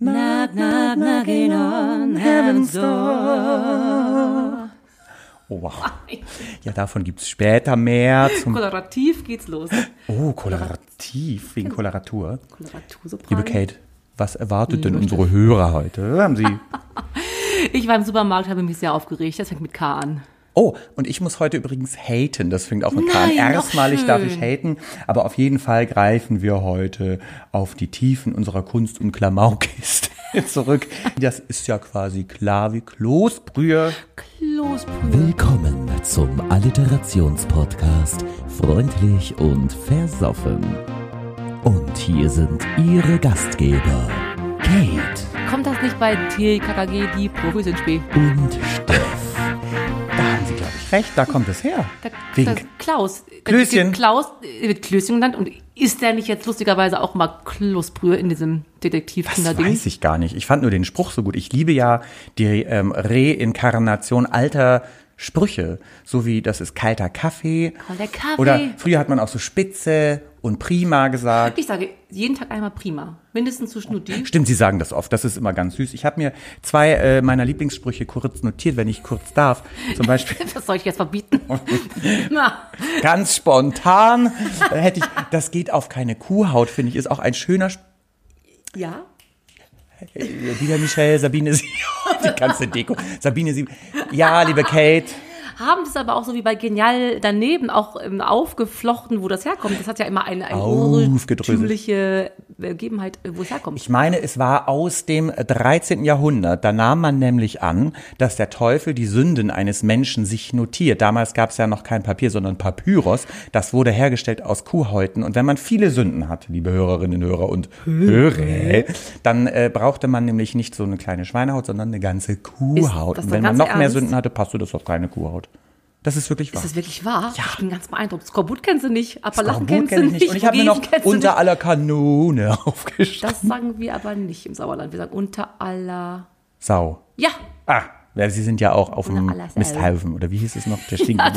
Knock, knock, knocking on heaven's door. Oh, wow. Ja, davon gibt es später mehr. Zum Kolorativ geht's los. oh, Kolorativ, wegen Koloratur. Koloratursopran. Liebe Kate, was erwartet denn unsere Hörer heute? Haben Sie. Ich war im Supermarkt, habe mich sehr aufgeregt. Das fängt mit K an. Oh, und ich muss heute übrigens haten. Das fängt auch mit K an. Erstmalig darf ich haten, aber auf jeden Fall greifen wir heute auf die Tiefen unserer Kunst- und Klamaukiste zurück. Das ist ja quasi klar wie Kloßbrühe. Kloßbrühe. Willkommen zum Alliterationspodcast Freundlich und Versoffen. Und hier sind Ihre Gastgeber Kate Kommt das nicht bei TKKG, die Profis in Spee? und Steff. Recht. Da kommt es her. Da, Wegen das Klaus. Klößchen. Klaus äh, wird Klößchen genannt und ist der nicht jetzt lustigerweise auch mal Kloßbrühe in diesem Das Detektiv-Kinderding? weiß ich gar nicht. Ich fand nur den Spruch so gut. Ich liebe ja die ähm, Reinkarnation alter Sprüche. So wie das ist kalter Kaffee. Kalter Kaffee. Oder früher hat man auch so Spitze und Prima gesagt. Ich sage jeden Tag einmal prima. Mindestens zu Schnutti. Stimmt, Sie sagen das oft. Das ist immer ganz süß. Ich habe mir zwei äh, meiner Lieblingssprüche kurz notiert, wenn ich kurz darf. Zum Beispiel Was soll ich jetzt verbieten? Ganz spontan äh, hätte ich, das geht auf keine Kuhhaut, finde ich, ist auch ein schöner Sp- ja. Wieder Michelle, Sabine Sieb, die ganze Deko. Sabine Sieb. Ja, liebe Kate. Haben das aber auch so wie bei Genial daneben auch ähm, aufgeflochten, wo das herkommt. Das hat ja immer eine, eine urtümliche Begebenheit, äh, wo es herkommt. Ich meine, es war aus dem 13. Jahrhundert. Da nahm man nämlich an, dass der Teufel die Sünden eines Menschen sich notiert. Damals gab es ja noch kein Papier, sondern Papyrus. Das wurde hergestellt aus Kuhhäuten. Und wenn man viele Sünden hat, liebe Hörerinnen, Hörer und Hörer, dann äh, brauchte man nämlich nicht so eine kleine Schweinehaut, sondern eine ganze Kuhhaut. Und wenn man noch mehr ernst? Sünden hatte, passte das auf keine Kuhhaut. Das ist wirklich wahr. ist das wirklich wahr? Ja. Ich bin ganz beeindruckt. Skorbut kennst du nicht, Appalachen kennst du nicht. Und ich habe mir noch unter aller Kanone aufgeschrieben. Das sagen wir aber nicht im Sauerland. Wir sagen unter aller. Sau. Ja, Ah, ja, Sie sind ja auch auf dem. Misthaufen, oder wie hieß es noch? Der stinkt Ja,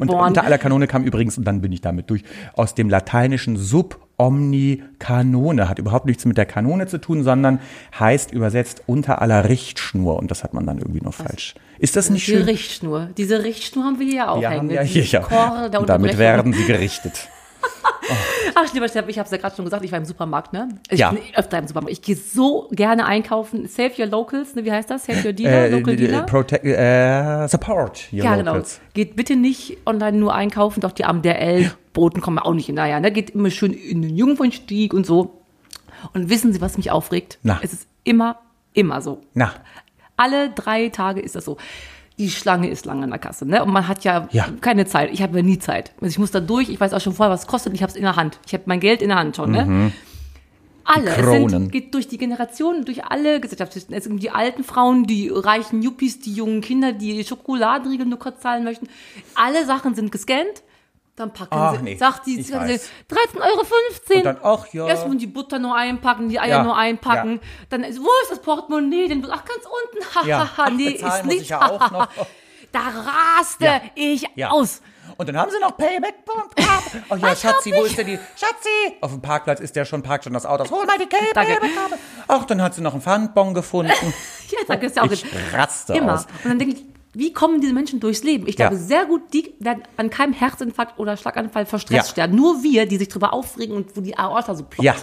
Und unter aller Kanone kam übrigens, und dann bin ich damit durch, aus dem lateinischen sub omni canone. Hat überhaupt nichts mit der Kanone zu tun, sondern heißt übersetzt unter aller Richtschnur. Und das hat man dann irgendwie noch falsch. Ist das nicht die schön? Richtschnur. Diese Richtschnur haben wir hier auch Ja, hängen. Die hier, ja. Der Und damit werden sie gerichtet. Ach, lieber Steff, ich habe es ja gerade schon gesagt, ich war im Supermarkt, ne? Ich Ja. bin öfter im Supermarkt. Ich gehe so gerne einkaufen. Save your locals, ne? Wie heißt das? Save your dealer, local Äh, dealer? protect, äh, support your ja, genau. locals. Geht bitte nicht online nur einkaufen, doch die armen DRL-Boten kommen auch nicht hinterher. Ne? Geht immer schön in den Jungfernstieg und so. Und wissen Sie, was mich aufregt? Na. Es ist immer, immer so. Na, Alle drei Tage ist das so. Die Schlange ist lang an der Kasse, ne? Und man hat ja, Ja. keine Zeit. Ich habe ja nie Zeit. Also ich muss da durch. Ich weiß auch schon vorher, was es kostet. Ich habe es in der Hand. Ich habe mein Geld in der Hand schon, ne? Alle. Es Kronen. sind, geht durch die Generationen, durch alle Gesellschaftsschichten. Es sind die alten Frauen, die reichen Yuppies, die jungen Kinder, die Schokoladenriegel nur kurz zahlen möchten. Alle Sachen sind gescannt. Dann packen Ach, sie, nee, sagt die, ich sagen sie weiß. 13,15 Euro. Und dann, ach ja. Erstmal die Butter nur einpacken, die Eier Ja, nur einpacken. ja. Dann, ist- wo ist das Portemonnaie? Denn, ach, ganz unten. Hahaha, Ja. Ach, nee, ist nicht. ich ja auch noch. da raste Ja. ich Ja. aus. Und dann haben sie noch Payback. Oh ja, Schatzi, wo ist denn die? Schatzi! Auf dem Parkplatz ist der schon, parkt schon das Auto. Hol mal die. Payback-Karte. Ach, dann hat sie noch einen Pfandbon gefunden. Ja, sag das ja auch Ich raste immer. aus. Und dann denke ich, wie kommen diese Menschen durchs Leben? Ich glaube, Ja. sehr gut, die werden an keinem Herzinfarkt oder Schlaganfall vor Stress Ja. sterben. Nur wir, die sich drüber aufregen und wo die Aorta so ploppt. Ja.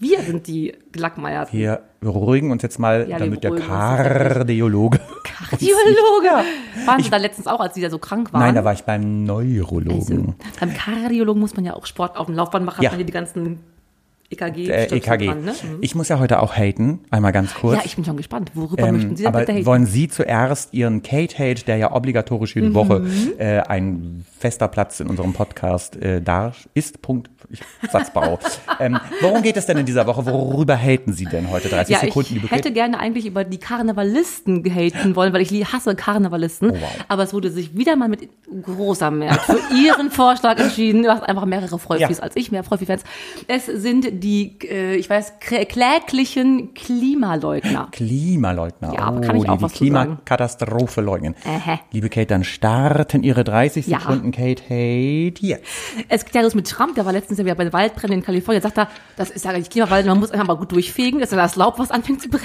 Wir sind die Gelackmeierten. Wir beruhigen uns jetzt mal, Ja, damit der. Kardiologe. Kardiologe. Waren Sie da letztens auch, als Sie da so krank waren? Nein, da war ich beim Also, Neurologen. beim Kardiologen muss man ja auch Sport auf dem Laufband machen, Ja. man hier die ganzen EKG, Stöpsel EKG. dran, ne? Mhm. Ich muss ja heute auch haten, einmal ganz kurz. Ja, ich bin schon gespannt. Worüber möchten Ähm, Sie denn aber bitte haten? wollen Sie zuerst Ihren Kate-Hate, der ja obligatorisch Mhm. jede Woche äh, ein fester Platz in unserem Podcast äh, da ist, Punkt, ich, Satzbau. ähm, worum geht es denn in dieser Woche? Worüber haten Sie denn heute? 30 ja, Sekunden, ich hätte gerne eigentlich über die Karnevalisten gehaten wollen, weil ich hasse Karnevalisten. Oh, wow. Aber es wurde sich wieder mal mit großer Mehrheit für Ihren Vorschlag entschieden. Du hast einfach mehrere Freufis Ja. als ich, mehr Freufis-Fans. Es sind die, äh, ich weiß, kläglichen Klimaleugner. Klimaleugner. Ja, aber kann ich die auch die was sagen. Klimakatastrophe leugnen. Ähä. Liebe Kate, dann starten Ihre 30 Ja. Sekunden, Kate. Hey, jetzt. Es geht ja los mit Trump, der war letztens ja wieder bei den Waldbränden in Kalifornien, sagt er, das ist ja nicht Klimawald, man muss einfach mal gut durchfegen, dass er das Laub, was anfängt zu brennen.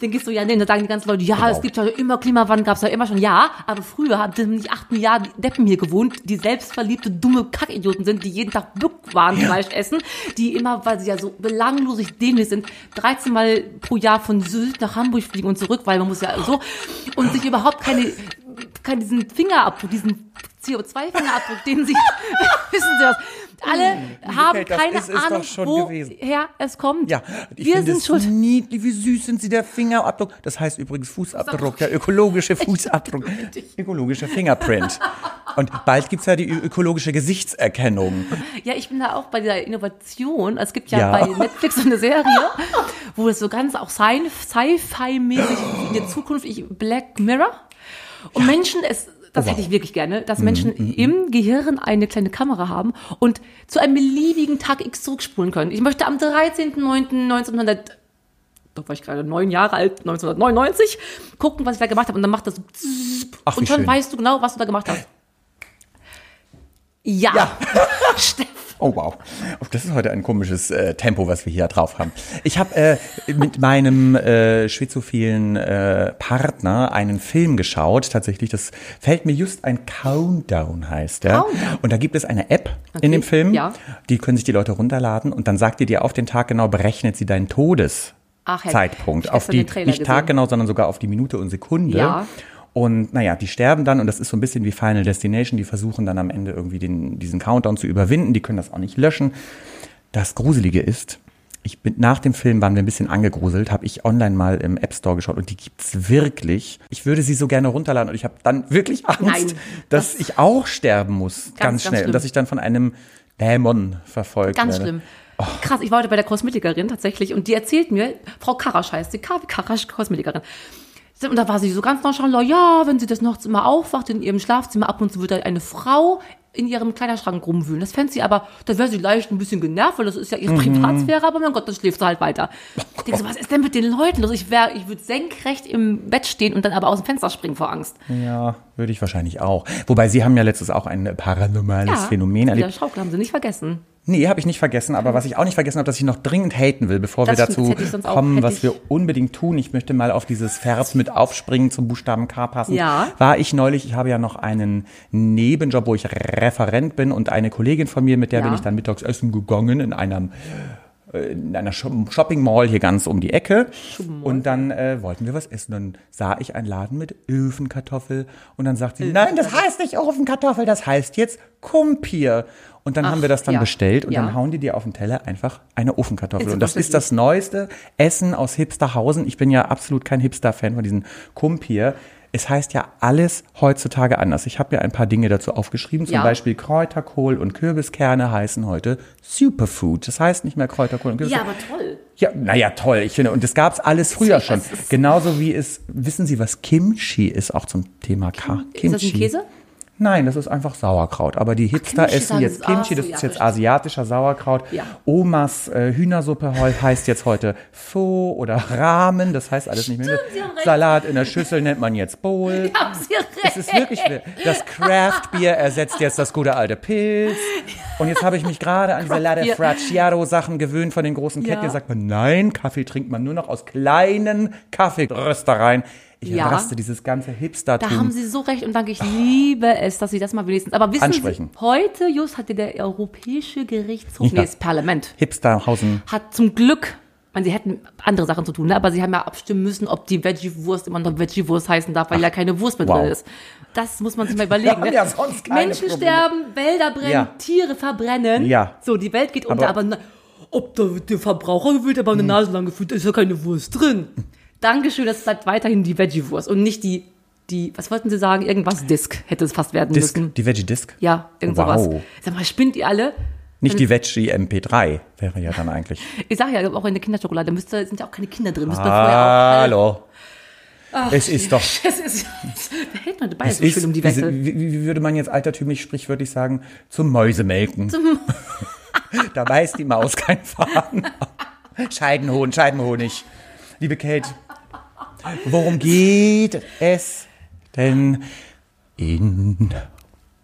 Dann gehst du ja, nee, dann sagen die ganzen Leute, ja, es gibt ja immer Klimawandel, gab's ja immer schon, ja, aber früher haben nicht acht Milliarden Deppen hier gewohnt, die selbstverliebte, dumme Kackidioten sind, die jeden Tag Bückwarenfleisch essen, die immer, weil sie ja so belanglosig dämlich sind, 13 Mal pro Jahr von Sylt nach Hamburg fliegen und zurück, weil man muss ja so, und sich überhaupt keine, keinen diesen Fingerabdruck, diesen CO2-Fingerabdruck, den sie, wissen Sie was, alle haben Kate, das keine ist es Ahnung, gewesen. woher es kommt. Ja, ich wir sind es schuld. niedlich, wie süß sind sie, der Fingerabdruck. Das heißt übrigens Fußabdruck, der ökologische Fußabdruck, ökologischer Fingerprint. Und bald gibt's ja die ökologische Gesichtserkennung. Ja, ich bin da auch bei dieser Innovation. Es gibt ja, Ja. bei Netflix so eine Serie, wo es so ganz auch Sci- Sci-Fi-mäßig in der Zukunft, ich, Black Mirror. Und Menschen, es, das Oh, wow. hätte ich wirklich gerne, dass Menschen im Gehirn eine kleine Kamera haben und zu einem beliebigen Tag X zurückspulen können. Ich möchte am 13.09.1900 da war ich gerade neun Jahre alt, 1999, gucken, was ich da gemacht habe. Und dann macht das Ach, und schon schön. weißt du genau, was du da gemacht hast. Ja. Steff. Oh wow, das ist heute ein komisches äh, Tempo, was wir hier drauf haben. Ich habe äh, mit meinem äh, schizophilen äh, Partner einen Film geschaut. Tatsächlich, das fällt mir just ein Countdown heißt der. Countdown. Und da gibt es eine App Okay, in dem Film. ja. Die können sich die Leute runterladen und dann sagt die dir auf den Tag genau berechnet sie deinen Todes. Ach, Zeitpunkt. Auf die, nicht gesehen. Tag genau, sondern sogar auf die Minute und Sekunde. Ja. Und naja, die sterben dann und das ist so ein bisschen wie Final Destination. Die versuchen dann am Ende irgendwie den, diesen Countdown zu überwinden. Die können das auch nicht löschen. Das Gruselige ist, ich bin nach dem Film waren wir ein bisschen angegruselt, habe ich online mal im App Store geschaut und die gibt's wirklich. Ich würde sie so gerne runterladen und ich habe dann wirklich Angst, Nein, dass das- ich auch sterben muss, ganz, ganz schnell und schlimm. dass ich dann von einem Dämon verfolgt Ganz werde. schlimm. Krass, ich war heute bei der Kosmetikerin tatsächlich und die erzählt mir, Frau Karasch heißt sie, Karasch, Kosmetikerin. Und da war sie so ganz nonchalant, ja, wenn sie das nachts immer aufwacht in ihrem Schlafzimmer, ab und zu wird da eine Frau in ihrem Kleiderschrank rumwühlen. Das fände sie aber, da wäre sie leicht ein bisschen genervt, weil das ist ja ihre Privatsphäre, aber mein Gott, dann schläft sie halt weiter. Ich denke so, was ist denn mit den Leuten los? Ich wäre, ich würde senkrecht im Bett stehen und dann aber aus dem Fenster springen vor Angst. Ja, würde ich wahrscheinlich auch. Wobei Sie haben ja letztes auch ein paranormales Phänomen Ja, erlebt. Schaukel haben sie nicht vergessen. Nee, habe ich nicht vergessen. Aber was ich auch nicht vergessen habe, dass ich noch dringend haten will, bevor Das wir dazu auch- kommen, hätte was wir unbedingt tun. Ich möchte mal auf dieses Vers mit aufspringen zum Buchstaben K passen. Ja. War ich neulich, ich habe ja noch einen Nebenjob, wo ich Referent bin und eine Kollegin von mir, mit der Ja. bin ich dann mittags essen gegangen in einem in einer Shop- Shopping Mall hier ganz um die Ecke. Und dann äh, wollten wir was essen. Dann sah ich einen Laden mit Öfenkartoffel. Und dann sagt sie, nein, das heißt nicht Ofenkartoffel, das heißt jetzt Kumpier. Und dann haben wir das dann ja. bestellt und Ja. dann hauen die dir auf den Teller einfach eine Ofenkartoffel. Ist Und das das ist das neueste Essen aus Hipsterhausen. Ich bin ja absolut kein Hipster-Fan von diesen Kumpier. Es heißt ja alles heutzutage anders. Ich habe mir ein paar Dinge dazu aufgeschrieben. Zum Ja. Beispiel Kräuterkohl und Kürbiskerne heißen heute Superfood. Das heißt nicht mehr Kräuterkohl und Ja, Kürbiskerne. aber toll. Ja, naja, toll. Ich finde, und das gab's alles früher schon. Genauso wie es, wissen Sie, was Kimchi ist, auch zum Thema K. Ist das ein Käse? Nein, das ist einfach Sauerkraut. Aber die Hipster Kimchi essen jetzt Kimchi, das ja, ist jetzt asiatischer Sauerkraut. Ja. Omas äh, Hühnersuppe heißt jetzt heute Pho oder Ramen, das heißt alles nicht mehr. Stimmt, haben recht. Salat in der Schüssel nennt man jetzt Bowl. Haben Sie Es ist wirklich, das Craft-Bier ersetzt jetzt das gute alte Pilz. Und jetzt habe ich mich gerade an diese Latte Craft-Bier. Fracciaro-Sachen gewöhnt von den großen Ketten. Ja. Sagt man, nein, Kaffee trinkt man nur noch aus kleinen Kaffeeröstereien. Ich Ja. raste dieses ganze Hipstertum. Da haben Sie so recht und danke, ich liebe es, dass Sie das mal wenigstens. Aber wissen Ansprechen. Sie, heute just hatte der Europäische Gerichtshof, Ja. nee, das Parlament, Hipsterhausen. hat zum Glück, ich meine, sie hätten andere Sachen zu tun, ne? aber sie haben ja abstimmen müssen, ob die Veggie-Wurst immer noch Veggie-Wurst heißen darf, weil ja keine Wurst mehr wow. drin ist. Das muss man sich mal überlegen. Ne? ja Menschen Probleme. sterben, Wälder brennen, Ja. Tiere verbrennen. Ja. So, die Welt geht unter, Aber- ob der, der Verbraucher gewillt, aber eine Nase lang gefühlt, ist ja keine Wurst drin. Dankeschön, das bleibt weiterhin die Veggie-Wurst und nicht die, die, was wollten Sie sagen? Irgendwas Disc hätte es fast werden Disc, müssen. die Veggie Disc. Ja, irgend Wow. sowas. Sag mal, spinnt ihr alle? Nicht die Veggie MP3 wäre ja dann eigentlich. Ich sag ja, auch in der Kinderschokolade müsste, sind ja auch keine Kinder drin. Hallo. es ist doch. es ist, da hält man dabei so ist, schön um die Wette. wie, wie würde man jetzt altertümlich sprichwörtlich sagen, zum Mäusemelken. Da beißt die Maus kein Faden. Scheidenhohn, Scheidenhonig. Liebe Kate, worum geht es denn in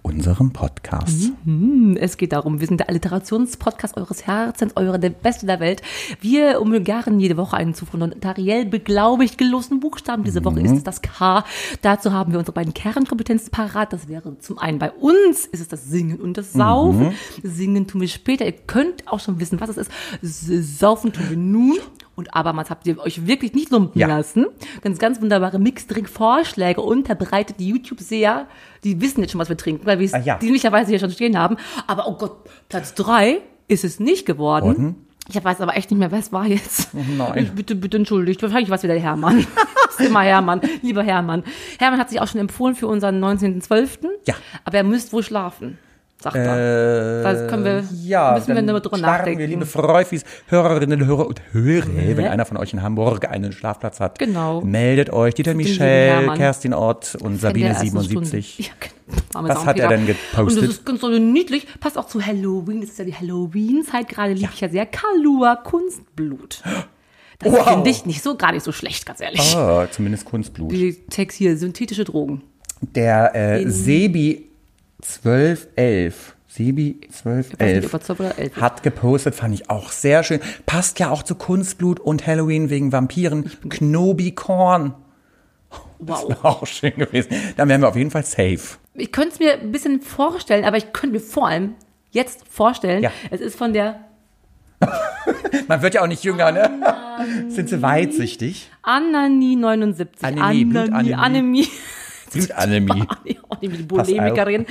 unserem Podcast? Es geht darum, wir sind der Alliterationspodcast eures Herzens, eure der Beste der Welt. Wir umgarnen jede Woche einen zuvor notariell beglaubigt gelosten Buchstaben. Diese Woche ist es das K. Dazu haben wir unsere beiden Kernkompetenzen parat. Das wäre zum einen bei uns ist es das Singen und das Saufen. Singen tun wir später. Ihr könnt auch schon wissen, was es ist. Saufen tun wir nun. Und abermals habt ihr euch wirklich nicht lumpen Ja. lassen. Ganz, ganz wunderbare Mixdrink-Vorschläge unterbreitet. Die YouTube-Seher, die wissen jetzt schon, was wir trinken, weil wir es Ah, ja. dienlicherweise hier schon stehen haben. Aber oh Gott, Platz drei ist es nicht geworden. Worden? Ich weiß aber echt nicht mehr, wer es war jetzt. Oh nein. Ich bitte, bitte entschuldigt. Wahrscheinlich war es wieder der Hermann. Das ist immer Hermann. Lieber Hermann. Hermann hat sich auch schon empfohlen für unseren 19.12. Ja. Aber er müsste wohl schlafen, sagt er. Das können wir, Ja, müssen wir nur drüber nachdenken. wir, liebe Freufis, Hörerinnen, Hörer und Hörer, wenn einer von euch in Hamburg einen Schlafplatz hat, Genau. meldet euch. Dieter Michel. Kerstin Ott und Wenn der Sabine ersten 77. Stunde- Ja, genau. Arme Was hat er denn gepostet? Und das ist ganz so niedlich. Passt auch zu Halloween. Das ist ja die Halloween-Zeit. Gerade liebe ich ja sehr. Kalua Kunstblut. Das Wow. finde ich nicht so, gar nicht so schlecht, ganz ehrlich. Oh, zumindest Kunstblut. Die Text hier, synthetische Drogen. Der äh, Sebi 1211, Sebi Ich weiß nicht, ob er 1211 12 oder 11 ist. hat gepostet, fand ich auch sehr schön. Passt ja auch zu Kunstblut und Halloween wegen Vampiren. Knobi-Korn. Wow. Wäre auch schön gewesen. Dann wären wir auf jeden Fall safe. Ich könnte es mir ein bisschen vorstellen, aber ich könnte mir vor allem jetzt vorstellen, Ja. es ist von der Man wird ja auch nicht jünger, ne? Sind sie weitsichtig? Anani 79. Anämie, Blutanämie. Anämie. Blutanämie. Anämie, die Bulimikerin.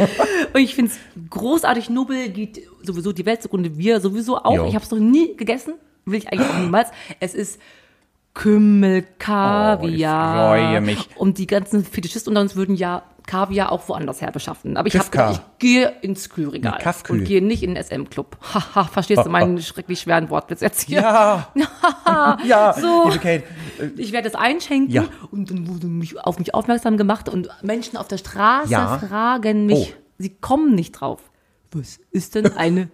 Und ich finde es großartig. Nobel geht sowieso die Welt zugrunde. Wir sowieso auch. Jo. Ich habe es noch nie gegessen. Will ich eigentlich auch niemals. Es ist Kümmel, Kaviar. Oh, ich freue mich. Und die ganzen Fetischisten unter uns würden ja Kaviar auch woanders her beschaffen. Aber ich habe gedacht, ich gehe ins Kühlregal. Und gehe nicht in den SM-Club. Haha, verstehst du meinen schrecklich schweren Wortwitz jetzt hier? Ja. ja. So. Kate, Ich werde es einschenken Ja. und dann wurde mich auf mich aufmerksam gemacht und Menschen auf der Straße Ja. fragen mich, Oh. sie kommen nicht drauf. Was ist denn eine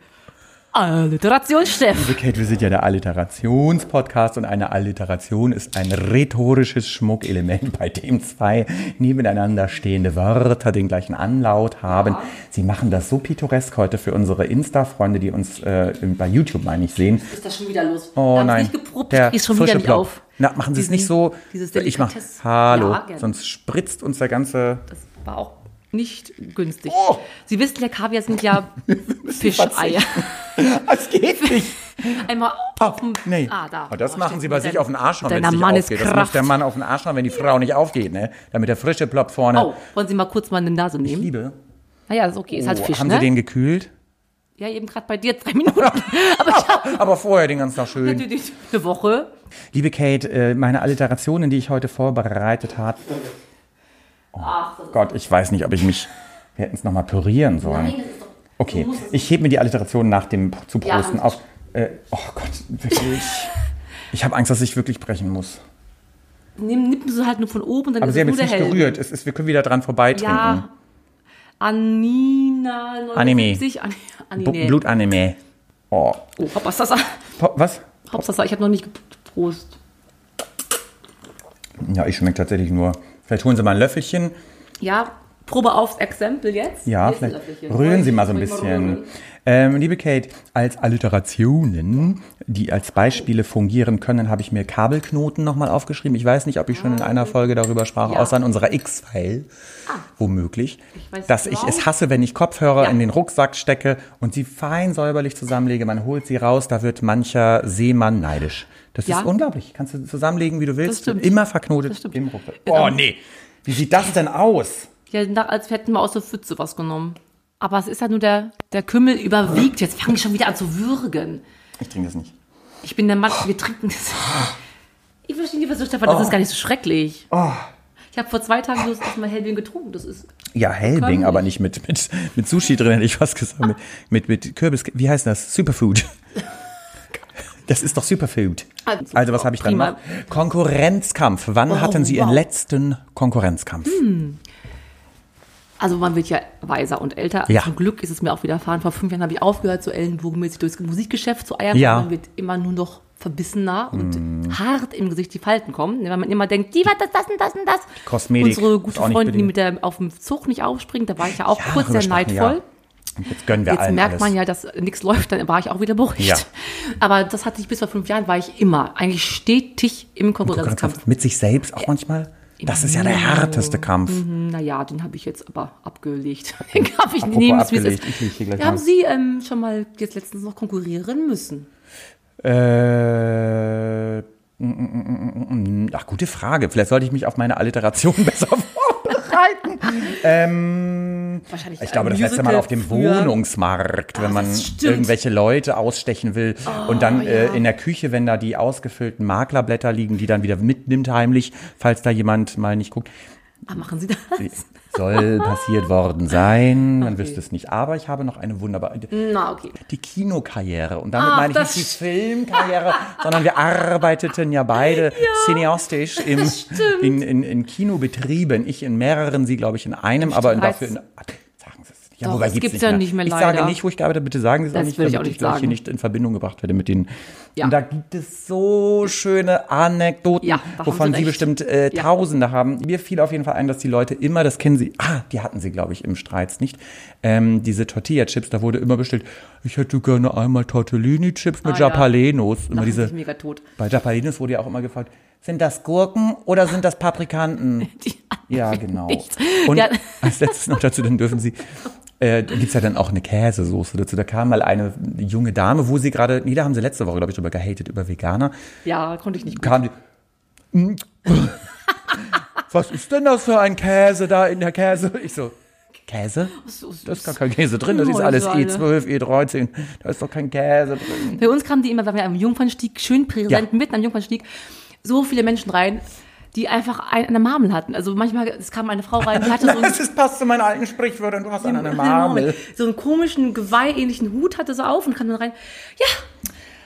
Alliteration, liebe Kate, wir sind ja der Alliterationspodcast und eine Alliteration ist ein rhetorisches Schmuckelement, bei dem zwei nebeneinander stehende Wörter den gleichen Anlaut haben. Sie machen das so pittoresk heute für unsere Insta-Freunde, die uns äh, bei YouTube, meine ich, sehen. Ist das schon wieder los? Oh haben nein, nicht geprobt, der ist schon wieder nicht Plop. auf. Na, machen Sie es nicht so. Dieses ich mach, hallo, Ja, sonst spritzt uns der ganze. Das war auch nicht günstig. Oh. Sie wissen ja, Kaviar sind ja Fischeier. Das geht nicht. Einmal auf dem, Nee. Ah, da. Aber das Oh, machen Sie bei sich auf den Arsch hauen, mit wenn es nicht aufgeht. Das muss der Mann auf den Arsch hauen, wenn die Frau nicht aufgeht, ne? Damit der frische Plop vorne. Oh, wollen Sie mal kurz mal eine Nase nehmen? Liebe. Naja, das ist okay. Ist halt Oh, Fisch, haben ne? Sie den gekühlt? ja, eben gerade bei dir zwei Minuten. Aber ich habe Aber vorher den ganzen Tag schön. natürlich eine Woche. Liebe Kate, äh, meine Alliterationen, die ich heute vorbereitet habe. Oh Gott, ich weiß nicht, ob ich mich. Wir hätten es nochmal pürieren sollen. Okay, ich hebe mir die Alliteration nach dem Zuprosten Ja. auf. Äh, oh Gott, wirklich. Ich habe Angst, dass ich wirklich brechen muss. Nimm, nippen sie halt nur von oben und dann Aber ist Sie es haben jetzt nicht Hell. gerührt. Es ist, wir können wieder dran vorbeitrinken. Ja. Anina 79. An, Bu- Anine. Blutanime. Oh. Oh, Hauptsache, Was? Hauptsache, ich habe noch nicht geprost. Ja, ich schmecke tatsächlich nur. Vielleicht holen Sie mal ein Löffelchen. Ja, Probe aufs Exempel jetzt. Ja, vielleicht rühren Sie mal so ein bisschen. Ähm, liebe Kate, als Alliterationen, die als Beispiele fungieren können, habe ich mir Kabelknoten nochmal aufgeschrieben. Ich weiß nicht, ob ich schon in einer Folge darüber sprach, Ja. außer in unserer X-File, womöglich, Ich weiß dass genau. ich es hasse, wenn ich Kopfhörer Ja. in den Rucksack stecke und sie fein säuberlich zusammenlege. Man holt sie raus, da wird mancher Seemann neidisch. Das Ja. ist unglaublich. Kannst du zusammenlegen, wie du willst. Immer verknotet im Rucksack. Ja, Oh nee, wie sieht das denn aus? Ja, als hätten wir aus der Pfütze was genommen. Aber es ist ja nur der, der Kümmel überwiegt. Jetzt fange ich schon wieder an zu würgen. Ich trinke das nicht. Ich bin der Mann, wir trinken das. Ich verstehe nicht, was du, Stefan, das ist gar nicht so schrecklich. Oh. Ich habe vor zwei Tagen bloß erstmal Hellwin getrunken. Das ist Ja, Helbing, aber nicht. mit, mit, mit Sushi drin, hätte ich fast gesagt. Mit, mit, mit Kürbis, wie heißt das? Superfood. Das ist doch Superfood. Also, was habe ich dann Prima. noch? Konkurrenzkampf. Wann hatten Sie Ihren wow. letzten Konkurrenzkampf? Also man wird ja weiser und älter. Ja. Zum Glück ist es mir auch widerfahren. Vor fünf Jahren habe ich aufgehört, so ellenbogenmäßig durchs Musikgeschäft zu eiern. Ja. Man wird immer nur noch verbissener und hart im Gesicht die Falten kommen. Weil man immer denkt, die war das, das und das und das. Kosmetik Unsere gute Freundin, die mit der auf dem Zug nicht aufspringt, da war ich ja auch Ja, kurz sehr neidvoll. Jetzt gönnen wir Jetzt allen merkt alles. man ja, dass nichts läuft, dann war ich auch wieder beruhigt. Ja. Aber das hatte ich bis vor fünf Jahren, war ich immer, eigentlich stetig im Konkurrenzkampf. Mit sich selbst auch manchmal. Das ist ja der härteste Kampf. Naja, den habe ich jetzt aber abgelegt. Den habe ich nehmen, abgelegt, ich Ja, haben. Sie ähm, schon mal jetzt letztens noch konkurrieren müssen? Äh, mm, mm, mm. ach, gute Frage. Vielleicht sollte ich mich auf meine Alliteration besser vorbereiten. Ähm, Wahrscheinlich ich glaube, das letzte Mal Musical auf dem früher. Wohnungsmarkt, wenn Ah, man irgendwelche Leute ausstechen will und dann ja. äh, in der Küche, wenn da die ausgefüllten Maklerblätter liegen, die dann wieder mitnimmt heimlich, falls da jemand mal nicht guckt. Ah, machen Sie das? Soll passiert worden sein, man Okay. wüsste es nicht. Aber ich habe noch eine wunderbare, Na, okay. die Kinokarriere. Und damit Ach, meine ich nicht die Filmkarriere, sondern wir arbeiteten ja beide cineastisch im, in, in, in Kinobetrieben. Ich in mehreren, sie glaube ich in einem, aber dafür in, sagen Sie es nicht. Ja, Doch, wobei es gibt's gibt's ja nicht mehr, Ich leider. sage nicht, wo ich gearbeitet habe, bitte sagen Sie es auch nicht, will ich damit auch nicht gleich hier nicht in Verbindung gebracht werde mit den. Ja. Und da gibt es so schöne Anekdoten, Ja, wovon Sie Sie bestimmt äh, Ja. Tausende haben. Mir fiel auf jeden Fall ein, dass die Leute immer, das kennen Sie, ah, die hatten Sie, glaube ich, im Streits nicht, ähm, diese Tortilla-Chips, da wurde immer bestellt, ich hätte gerne einmal Tortellini-Chips mit Ah, ja. Japalenos. Immer diese, mega tot. bei Japalenos wurde ja auch immer gefragt, sind das Gurken oder sind das Paprikanten? Ja, genau. Und als letztes noch dazu, dann dürfen Sie, äh, da gibt's ja dann auch eine Käsesoße dazu. Da kam mal eine junge Dame, wo sie gerade, nee, da haben sie letzte Woche, glaube ich, drüber gehatet, über Veganer. Ja, konnte ich nicht gut. Kam die, "Hm, was ist denn das für ein Käse da in der Käse? Ich so, Käse? So. Da ist gar kein Käse drin, das ist alles Sahne. E12, E13, da ist doch kein Käse drin. Bei uns kamen die immer, wenn wir am Jungfernstieg, schön präsent, Ja. mitten am Jungfernstieg, so viele Menschen rein, die einfach ein- eine Marmel hatten. Also manchmal, es kam eine Frau rein, die hatte so einen, Das passt zu meinen alten Sprichwörtern, du hast an eine Marmel. so einen komischen, Geweihähnlichen Hut hatte so auf und kam dann rein, ja,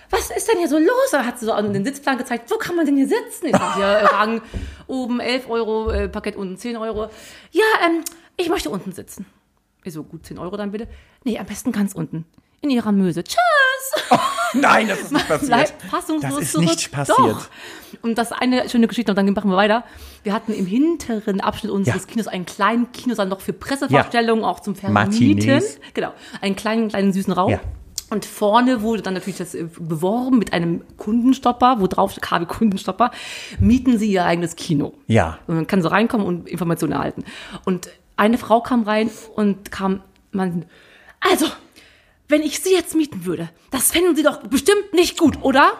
was ist denn hier so los? Da hat sie so an den Sitzplan gezeigt, wo kann man denn hier sitzen? Ich sag, ja, Rang oben 11 Euro, äh, Parkett unten 10 Euro. Ja, ähm, ich möchte unten sitzen. Ich so, gut, 10 Euro dann bitte. Nee, am besten ganz unten. In ihrer Möse. Tschüss! Nein, das ist nicht passiert. bleibt fassungslos Das ist zurück. nicht passiert. Doch. Und das eine schöne Geschichte, und dann machen wir weiter. Wir hatten im hinteren Abschnitt unseres Ja. Kinos einen kleinen Kinosaal noch für Pressevorstellungen, auch zum Vermieten. Genau. Einen kleinen, kleinen süßen Raum. Ja. Und vorne wurde dann natürlich das äh, beworben mit einem Kundenstopper, wo drauf KW Kundenstopper, mieten Sie Ihr eigenes Kino. Ja. Und man kann so reinkommen und Informationen erhalten. Und eine Frau kam rein und kam, man, also, wenn ich Sie jetzt mieten würde, das fänden Sie doch bestimmt nicht gut, oder?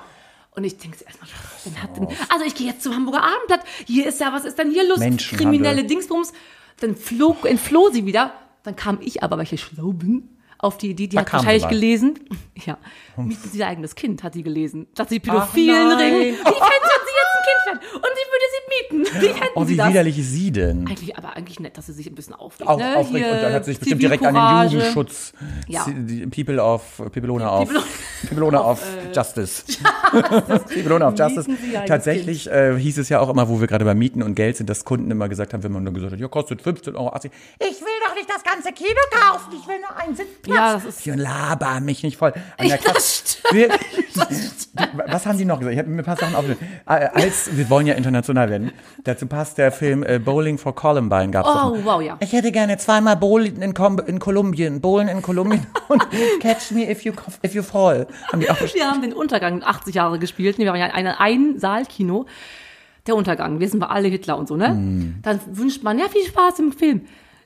Und ich denke erstmal, was hat denn, also ich gehe jetzt zum Hamburger Abendblatt, hier ist ja, was ist denn hier los? Kriminelle Dingsbums. Dann flog, entfloh sie wieder. Dann kam ich aber, weil ich ja schlau bin, auf die Idee, die Da hat wahrscheinlich gelesen. Ja, mieten Sie Ihr eigenes Kind, hat sie gelesen. Statt sie pädophilen nein. Ring. Wie fänden Sie jetzt ein Kind fänden? Und sie würde sie mieten. Wie fänden Oh, Sie wie das? widerlich ist sie denn? Eigentlich, aber eigentlich nett, dass sie sich ein bisschen aufregt. Auch ne? aufregt Hier und dann hat sie sich bestimmt direkt an den. Jugendschutz, Ja. die People of, Pipelona auf, People- Pipelona auf Justice. Pipelona auf Justice. Mieten Sie ein Tatsächlich äh, hieß es ja auch immer, wo wir gerade bei Mieten und Geld sind, dass Kunden immer gesagt haben, wenn man nur gesagt hat, ja, kostet 15,80 Euro. Ich will doch nicht das ganze Kino kaufen, ich will nur einen Sitzplatz. Ja, das ist- Ich laber mich nicht voll. An der Ja, Kasse- das Wir- Was haben die noch gesagt? Ich habe mir ein paar Sachen aufgeschrieben. Äh, Als, wir wollen ja international werden. Dazu passt der Film äh, Bowling for Columbine. Gab's Oh, doch mal. wow, ja. Ich hätte gerne zweimal Bowling in, Com in Kolumbien, Bowlen in Kolumbien und Catch Me If You, if you Fall. Haben die auch Wir haben den Untergang 80 Jahre gespielt. Wir waren ja ein Ein-Saal-Kino. Der Untergang. Wir sind wir alle Hitler und so, ne? Hm. Dann wünscht man, ja, viel Spaß im Film.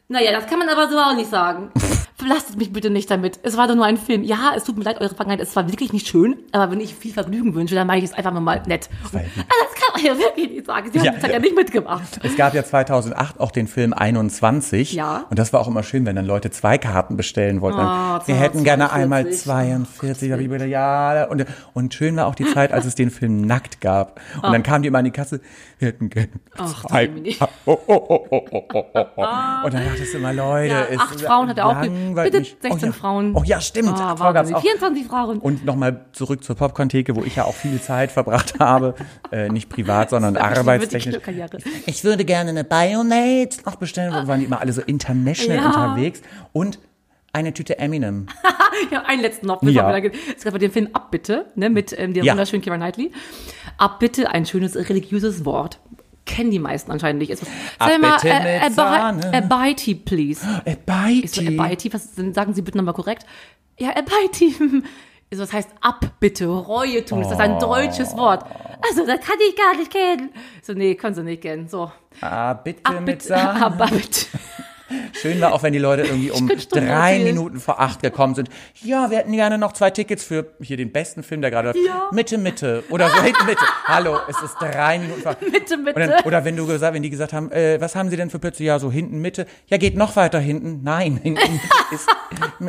Naja, das kann man aber so auch nicht sagen. Verlasst mich bitte nicht damit. Es war doch nur ein Film. Ja, es tut mir leid, eure Vergangenheit. Es war wirklich nicht schön. Aber wenn ich viel Vergnügen wünsche, dann mache ich es einfach nur mal nett. ja Also das kann man ja wirklich nicht sagen. Sie haben Ja. die Zeit ja nicht mitgemacht. Es gab ja 2008 auch den Film 21. Ja. Und das war auch immer schön, wenn dann Leute zwei Karten bestellen wollten. Ah, Wir hätten gerne 42. einmal 42. Da hab ich wieder, ja. Und, und schön war auch die Zeit, als es den Film nackt gab. Und dann kamen die immer an die Kasse. Wir hätten gerne Ach, zwei. Dominik. Oh, oh, oh, oh, oh, oh, oh, oh. Und dann dachtest du immer, Leute, Ja, ist acht Frauen hat er auch weil Bitte mich, 16 oh ja. Frauen. Oh ja, stimmt. Ah, Vorher gab's auch. 24 Frauen. Und nochmal zurück zur Popcorn-Theke, wo ich ja auch viel Zeit verbracht habe. Äh, nicht privat, sondern arbeitstechnisch. Ich würde gerne eine Bayonade noch bestellen. Wir waren immer alle so international Ja. unterwegs. Und eine Tüte Eminem. Ja, einen letzten noch. Ja. Es gab bei dem Film Abbitte, ne, mit ähm, der Ja. wunderschönen Keira Knightley. Abbitte, ein schönes religiöses Wort. Kennen die meisten anscheinend nicht. Ist Sag mal, mit äh, Abaiti, please. Ich so, Abaiti. Abaiti, was sagen Sie bitte nochmal korrekt? Ja, Abaiti. So, Das heißt Abbitte, Reue tun. Das ist ein deutsches Wort. Also, das kann ich gar nicht kennen. So, nee, können Sie nicht kennen. So, Ah, bitte mit Abbitte, Sahne. Abaiti. Schön war auch, wenn die Leute irgendwie um drei. Minuten vor acht gekommen sind. Ja, wir hätten gerne noch zwei Tickets für hier den besten Film, der gerade läuft. Ja. Mitte, Mitte. Oder so hinten, Mitte. Hallo, es ist drei Minuten vor. Mitte, Mitte. Und dann, oder wenn du gesagt, wenn die gesagt haben, äh, was haben sie denn für Plätze? Ja, so hinten, Mitte. Ja, geht noch weiter hinten. Nein, hinten ist,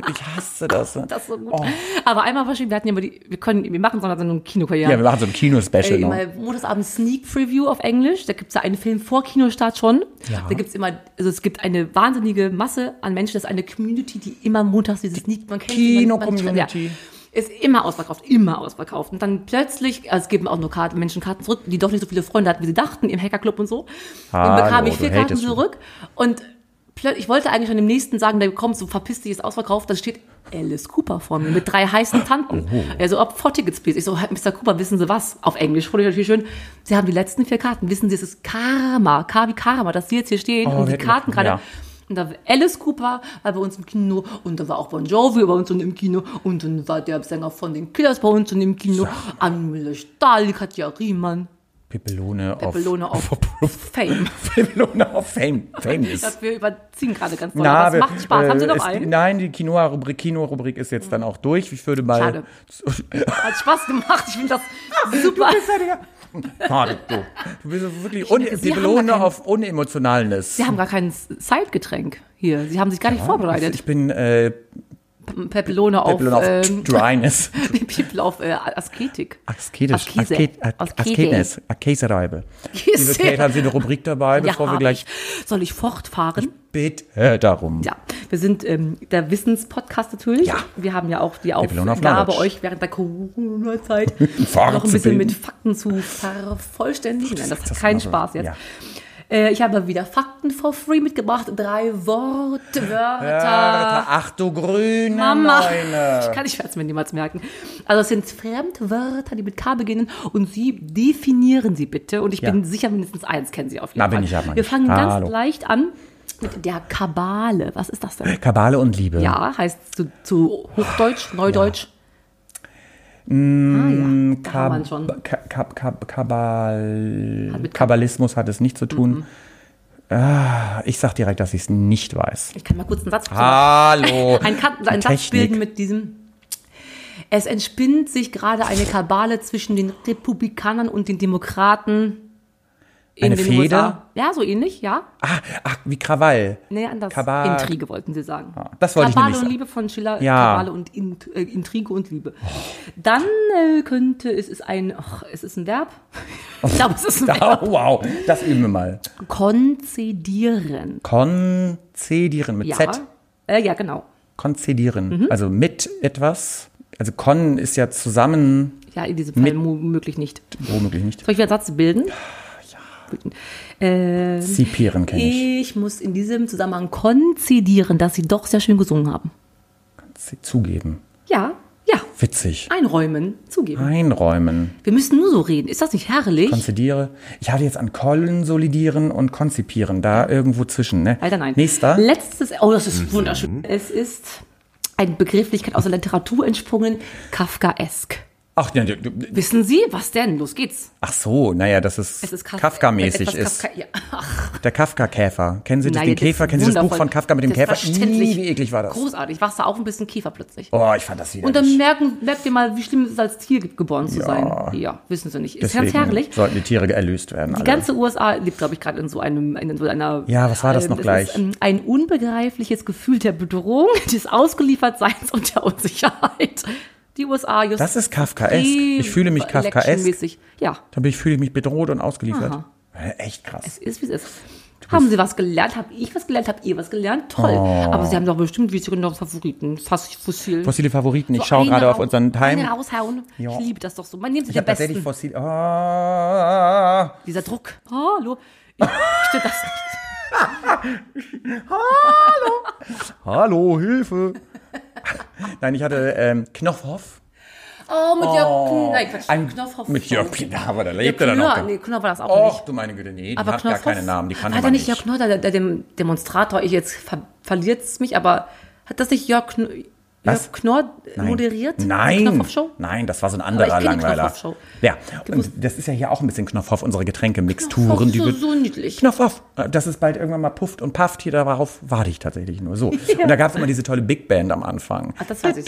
ich hasse das. Das ist so gut. Oh. Aber einmal verschieben, wir hatten ja immer die, wir können, wir machen so eine Kinokarriere. Ja, wir machen so ein Kino-Special Ey, noch. Montagabend Sneak Preview auf Englisch. Da gibt's ja einen Film vor Kinostart schon. Ja. Da gibt's immer, also es gibt eine wahnsinnige Masse an Menschen. Das ist eine Community, die immer montags dieses man kennt sie, man- man- Kino-Community. Ja, ist immer ausverkauft, immer ausverkauft. Und dann plötzlich, also es geben auch nur Karten, Menschen Karten zurück, die doch nicht so viele Freunde hatten, wie sie dachten, im Hackerclub und so. Hallo, und bekam ich vier Karten zurück. Und ich wollte eigentlich schon dem nächsten sagen, der kommt, so verpiss dich, ist ausverkauft. Da steht Alice Cooper vor mir mit drei heißen Tanten. Oh. Er so, ob four Tickets, please. Ich so, Mr. Cooper, wissen Sie was? Auf Englisch, fand ich natürlich schön. Sie haben die letzten vier Karten. Wissen Sie, es ist Karma, K wie Karma, dass Sie jetzt hier stehen Oh, und die Karten gerade. ja. Und da war Alice Cooper war bei uns im Kino und da war auch Bon Jovi bei uns im Kino und dann war der Sänger von den Killers bei uns im Kino. Anmüller Stahl, Katja Riemann, Pepelone auf, Pepelone auf Fame. Pepelone auf Fame. Fame ist. Wir überziehen gerade ganz doll. Na, aber es wir- macht Spaß. Haben Sie äh, noch einen? Nein, die Kino-Rubrik Kino-Rubrik ist jetzt dann auch durch. Ich würde mal. Schade. Hat Spaß gemacht. Ich finde das super. Schade, du. Du bist so wirklich un Sie haben Pepelone gar keinen- auf Unemotionalness. Sie haben gar kein Sidegetränk hier. Sie haben sich gar nicht vorbereitet. Ich bin äh, Pepelone auf, Pepelone auf ähm, Dryness. People auf äh, Asketik. Asketisch. Askese. Asket, As- Askese. Asketnis. Akesereibe. Liebe Kate, haben Sie eine Rubrik dabei, bevor wir hab gleich ich. Soll ich fortfahren? bitte darum. Ja, wir sind ähm, der Wissenspodcast natürlich. Ja. Wir haben ja auch die Aufgabe, euch während der Corona-Zeit noch ein bisschen mit Fakten zu vervollständigen. Nein, das hat Das keinen mal so. Spaß jetzt. Ja. Äh, ich habe wieder Fakten for free mitgebracht. Drei Wortwörter. Ja, ach du grüne Mama. Neune. Ich kann ich werde es mir niemals merken. Also es sind Fremdwörter, die mit K beginnen und Sie definieren sie bitte. Und ich Ja. bin sicher, mindestens eins kennen Sie auf jeden Na, Fall. bin ich aber Wir nicht. fangen ganz Hallo. leicht an mit der Kabale. Was ist das denn? Kabale und Liebe. Ja, heißt zu, zu Hochdeutsch, Neudeutsch. Ah, ja. Da haben wir Kab Kab Kab Kabal Hat Kabbalismus hat es nicht zu tun. Ah, ich sag direkt, dass ich es nicht weiß. Ich kann mal kurz einen Satz Hallo. ein, ein Satz bilden mit diesem. Es entspinnt sich gerade eine Kabale zwischen den Republikanern und den Demokraten in Eine den Fehde? USA. Ja, so ähnlich, ja. Ah, ach, wie Krawall. Nee, anders. Kabal- Intrige wollten sie sagen. das wollte ich Kabale nämlich und sagen. Liebe von Schiller, Ja. Kabale und Int, äh, Intrige und Liebe. Dann äh, könnte, es ist ein, ach, es ist ein Verb. Ich glaube, es ist ein Verb. Oh, wow, das üben wir mal. Konzedieren. Konzedieren mit Ja. Z. Äh, ja, genau. Konzedieren. Mhm. Also mit etwas. Also kon ist ja zusammen, Ja, in diesem Fall Mit- mo- möglich nicht. womöglich nicht. Soll ich wieder einen Satz bilden? Äh, Zipieren kenne ich. ich muss in diesem Zusammenhang konzidieren, dass Sie doch sehr schön gesungen haben. Zugeben. Ja, ja. Witzig. Einräumen, zugeben. Einräumen. Wir müssen nur so reden. Ist das nicht herrlich? Konzidiere. Ich hatte jetzt an konsolidieren und konzipieren. Da irgendwo zwischen, ne? Leider nein. Nächster. Letztes, oh, das ist wunderschön. Es ist eine Begrifflichkeit aus der Literatur entsprungen, Kafkaesk. Ach, ja, du, du, Wissen Sie, was denn? Los geht's. ach so, naja, das ist, Es ist Kaf Kafka-mäßig ist. Kafka, ja. Der Kafka-Käfer. Kennen Sie das, nein, den das Käfer? ist Kennen Sie das Buch von Kafka mit dem Käfer? Ih, wie eklig war das? Großartig. Wachst da auch ein bisschen Kiefer plötzlich. Oh, ich fand das wieder Und dann merken, merkt ihr mal, wie schlimm es ist, als Tier geboren zu Ja. sein. Ja, wissen Sie nicht. Ist ganz Deswegen herrlich. sollten die Tiere erlöst werden. Die alle. ganze USA lebt, glaube ich, gerade in so einem, in so einer. Ja, was war das äh, noch es gleich? Ist, ähm, ein unbegreifliches Gefühl der Bedrohung, des Ausgeliefertseins und der Unsicherheit. Die USA just Das ist Kafkaesk. Ich fühle mich Kafkaesk. Ja, Da bin ich, fühle ich mich bedroht und ausgeliefert. Aha. Echt krass. es ist, wie es ist. Haben Sie was gelernt? Hab ich was gelernt? Habt ihr was gelernt? Toll. Oh. Aber Sie haben doch bestimmt wie Sie noch Favoriten. Fast fossil. Fossile Favoriten. Ich So schaue gerade auf unseren Time. raushauen. Ja. Ich liebe das doch so. Man nimmt sich Ich den habe tatsächlich besten. Fossil. Ah. Dieser Druck. Hallo. Ich verstehe das nicht. Hallo, Hilfe. Nein, ich hatte ähm, Knopfhoff. Oh, mit Jörg Kn Nein, Quatsch. Ein, Knopfhoff. mit Jörg aber da Ja, lebte er Knörr, noch. nee, Knörr war das auch nicht. Och, du meine Güte, nee, die Aber hat gar Knopfhoff, keine Namen, die kannte Hat er nicht nicht. Jörg Knörr, der, der dem Demonstrator, ich jetzt ver verliert es mich, aber hat das nicht Jörg, Kn Was? Jörg Knorr Nein. moderiert? Nein, nein, das war so ein anderer Langweiler. Ja, und das ist ja hier auch ein bisschen Knopfhoff, unsere Getränkemixturen. die so, so niedlich. Knopfhoff, dass es bald irgendwann mal pufft und pafft, hier darauf warte ich tatsächlich nur so. Und da gab es immer diese tolle Big Band am Anfang. Ach, das weiß ich.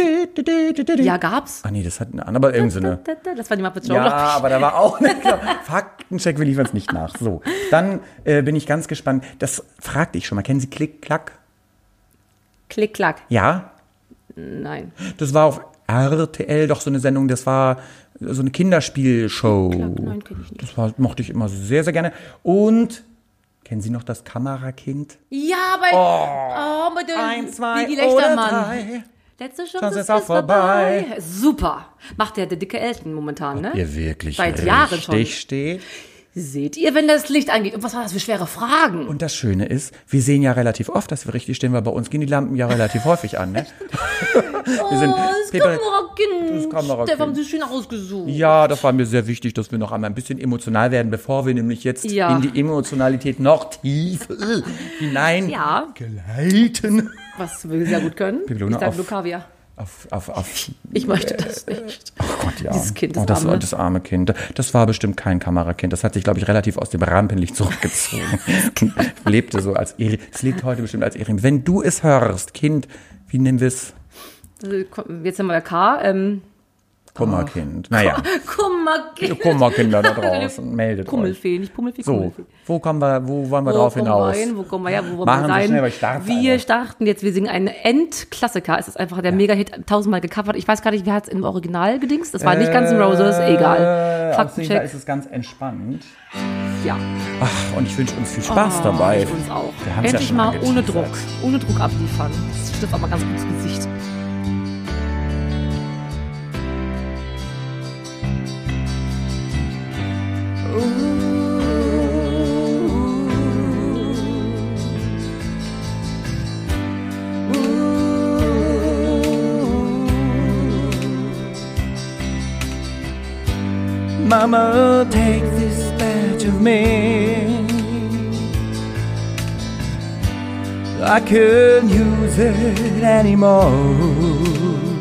Ja, gab's. Ah nee, das hat eine andere, aber irgend so eine. Das war die Muppet Show, Ja, aber da war auch eine Faktencheck, wir liefern es nicht nach. So, dann äh, bin ich ganz gespannt. Das fragte ich schon mal. Kennen Sie Klick, Klack? Klick, klack. Ja, Nein. das war auf RTL doch so eine Sendung, das war so eine Kinderspielshow. Klack, nein, kenn ich nicht. Das war, mochte ich immer sehr, sehr gerne. Und kennen Sie noch das Kamerakind? Ja, bei, oh, mit dem Eins, zwei oder Lechtermann. drei. Letzte Chance ist, auch vorbei. Super. Macht der, der dicke Elton momentan, ne? Ihr wirklich Seit Jahren schon. steht. Seht ihr, wenn das Licht angeht? Und was war das für schwere Fragen? Und das Schöne ist, wir sehen ja relativ oft, dass wir richtig stehen, weil bei uns gehen die Lampen ja relativ häufig an. Ne? wir sind, oh, das Kamerakind. Das Kamerakind. Stefan, haben Sie schön ausgesucht. Ja, das war mir sehr wichtig, dass wir noch einmal ein bisschen emotional werden, bevor wir nämlich jetzt Ja. in die Emotionalität noch tiefer hinein Ja. gleiten. Was wir sehr gut können. Pipelone ich sag auf- nur Kaviar. Auf, auf, auf. Ich möchte das nicht. Oh Gott, ja. Dieses Kind, das oh, das, Arme. das arme Kind. Das war bestimmt kein Kamerakind. Das hat sich, glaube ich, relativ aus dem Rampenlicht zurückgezogen. Lebte so als. Es lebt heute bestimmt als Erin. Wenn du es hörst, Kind, wie nennen wir es? Also, Jetzt haben wir K. Ähm, Kummerkind. Naja, Kummerkind. Kummerkinder da draußen. Meldet euch. Kummelfee, nicht Pummelfee, So, wo kommen wir, wo wollen wir Wo drauf hinaus? Wir hin? Wo kommen wir her? Wo wollen Machen wir sein? schnell, starte wir einfach. starten jetzt, wir singen einen Endklassiker. Es ist einfach der Mega-Hit, tausendmal gecovert. Ich weiß gar nicht, wer hat es im Original gedingst. Das war nicht Guns N' Roses, egal. Äh, Fall Faktencheck. ist es ganz entspannt. Ja. Ach, und ich wünsche uns viel Spaß dabei. Ich uns auch. Wir ja Endlich schon mal ohne Druck. Ohne Druck abliefern. Das stimmt aber ganz gut ins Gesicht. Mama, take this badge of me. I can't use it anymore.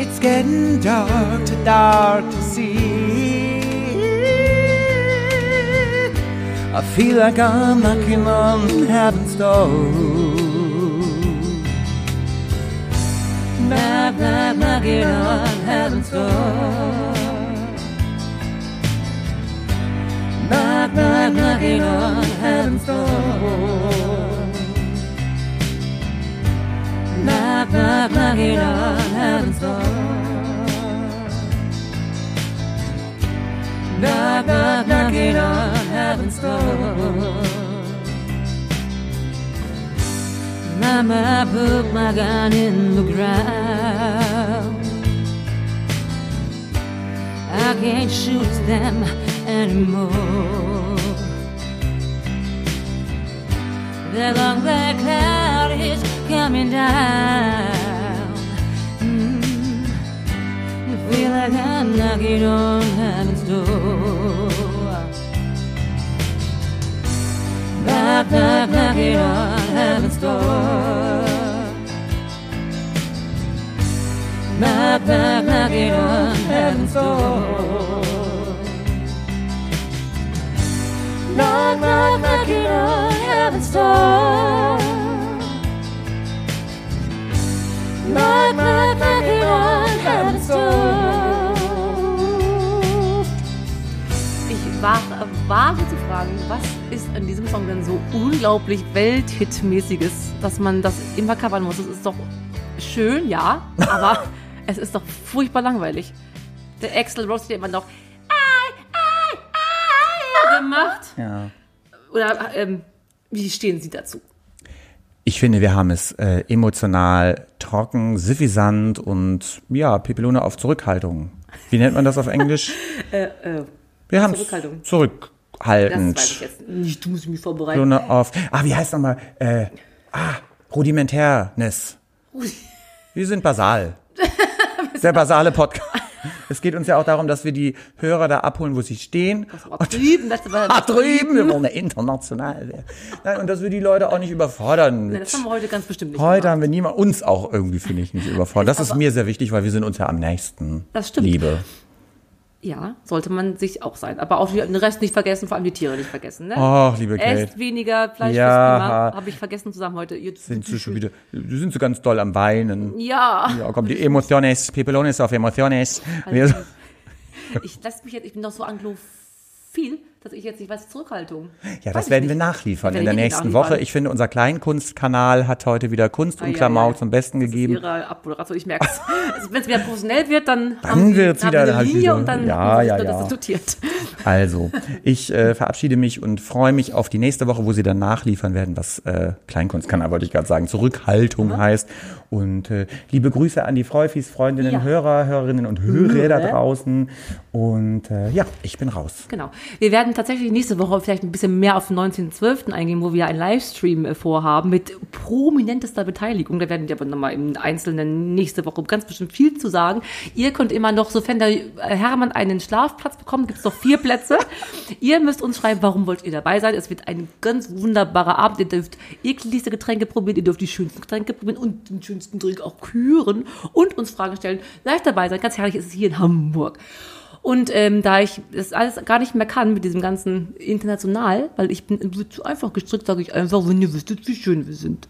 It's getting dark, too dark to see. I feel like I'm knocking on heaven's door. Knock, knock, knocking on heaven's door. Knock, knock, knocking on heaven's door. Knock, knock, knocking on heaven's door. Knock, knock, knocking on heaven's door. Mama put my gun in the ground. I can't shoot them anymore. The long black cloud coming down. Mm. I feel like I'm knocking on heaven's door. Knock, knock, knocking on heaven's door. Knock, knock, knocking on heaven's door. Knock, knock, knocking on heaven's door. Ich war, wage zu fragen, was ist an diesem Song denn so unglaublich Welthitmäßiges, dass man das immer covern muss? Es ist doch schön, ja, aber es ist doch furchtbar langweilig. Der Axel Rose steht immer noch. I, I, I gemacht. Ja. Oder ähm, wie stehen Sie dazu? Ich finde, wir haben es äh, emotional trocken, suffisant und ja, Pipelone auf Zurückhaltung. Wie nennt man das auf Englisch? Äh, wir haben Zurückhaltung. es Das zurückhaltend. weiß ich jetzt nicht. Du musst mich vorbereiten. Pipelone auf. Ah, wie heißt nochmal? Äh, ah, Rudimentärness. Wir sind basal. Der basale Podcast. Es geht uns ja auch darum, dass wir die Hörer da abholen, wo sie stehen. Aber drüben, das war Ah, drüben, wir wollen international werden. Nein, und dass wir die Leute auch nicht überfordern. Nein, das haben wir heute ganz bestimmt nicht Heute gemacht. haben wir niemand, uns auch irgendwie, finde ich, nicht überfordert. Das ist mir sehr wichtig, weil wir sind uns ja am nächsten. Das stimmt. Liebe. Ja, sollte man sich auch sein. Aber auch den Rest nicht vergessen, vor allem die Tiere nicht vergessen. Ne? Ach, liebe Kate. Esst weniger Fleisch Ja. ja. Habe ich vergessen zusammen heute. Ihr Sind sie schon wieder, sind sie ganz doll am Weinen. Ja, Ja, komm, die Emociones, Pepelones auf Emociones. Wir, ich lasse mich jetzt, ich bin doch so anglophil, dass ich jetzt nicht weiß, Zurückhaltung. ja, Weiß das ich werden wir nachliefern Das in der wir nächsten. Woche. Ich finde, unser Kleinkunstkanal hat heute wieder Kunst und Ah, ja, Klamauk ja. zum Besten gegeben. Ihre Abmoderation, ich merke es. Also, Wenn es wieder professionell wird, dann, Dann haben haben wieder eine halt Linie wieder- und dann Ja, ja, das ja. ist notiert. Also, ich äh, verabschiede mich und freue mich auf die nächste Woche, wo sie dann nachliefern werden, was äh, Kleinkunstkanal, wollte ich gerade sagen, Zurückhaltung heißt. Und äh, liebe Grüße an die Freufis, Freundinnen, Ja. Hörer, Hörerinnen und Hörer da draußen. Und äh, ja, ich bin raus. Genau. Wir werden tatsächlich nächste Woche vielleicht ein bisschen mehr auf den 19.12. eingehen, wo wir einen Livestream äh, vorhaben mit prominentester Beteiligung. Da werden wir aber nochmal im Einzelnen nächste Woche ganz bestimmt viel zu sagen. Ihr könnt immer noch, sofern der äh, Hermann einen Schlafplatz bekommt, gibt es noch vier Plätze. ihr müsst uns schreiben, warum wollt ihr dabei sein. Es wird ein ganz wunderbarer Abend. Ihr dürft ekligste Getränke probieren, ihr dürft die schönsten Getränke probieren und den schönsten Drink auch küren und uns Fragen stellen. Leicht dabei sein. Ganz herrlich ist es hier in Hamburg. Und ähm, da ich das alles gar nicht mehr kann mit diesem ganzen international, weil ich bin so einfach gestrickt, sage ich einfach, wenn ihr wüsstet, wie schön wir sind.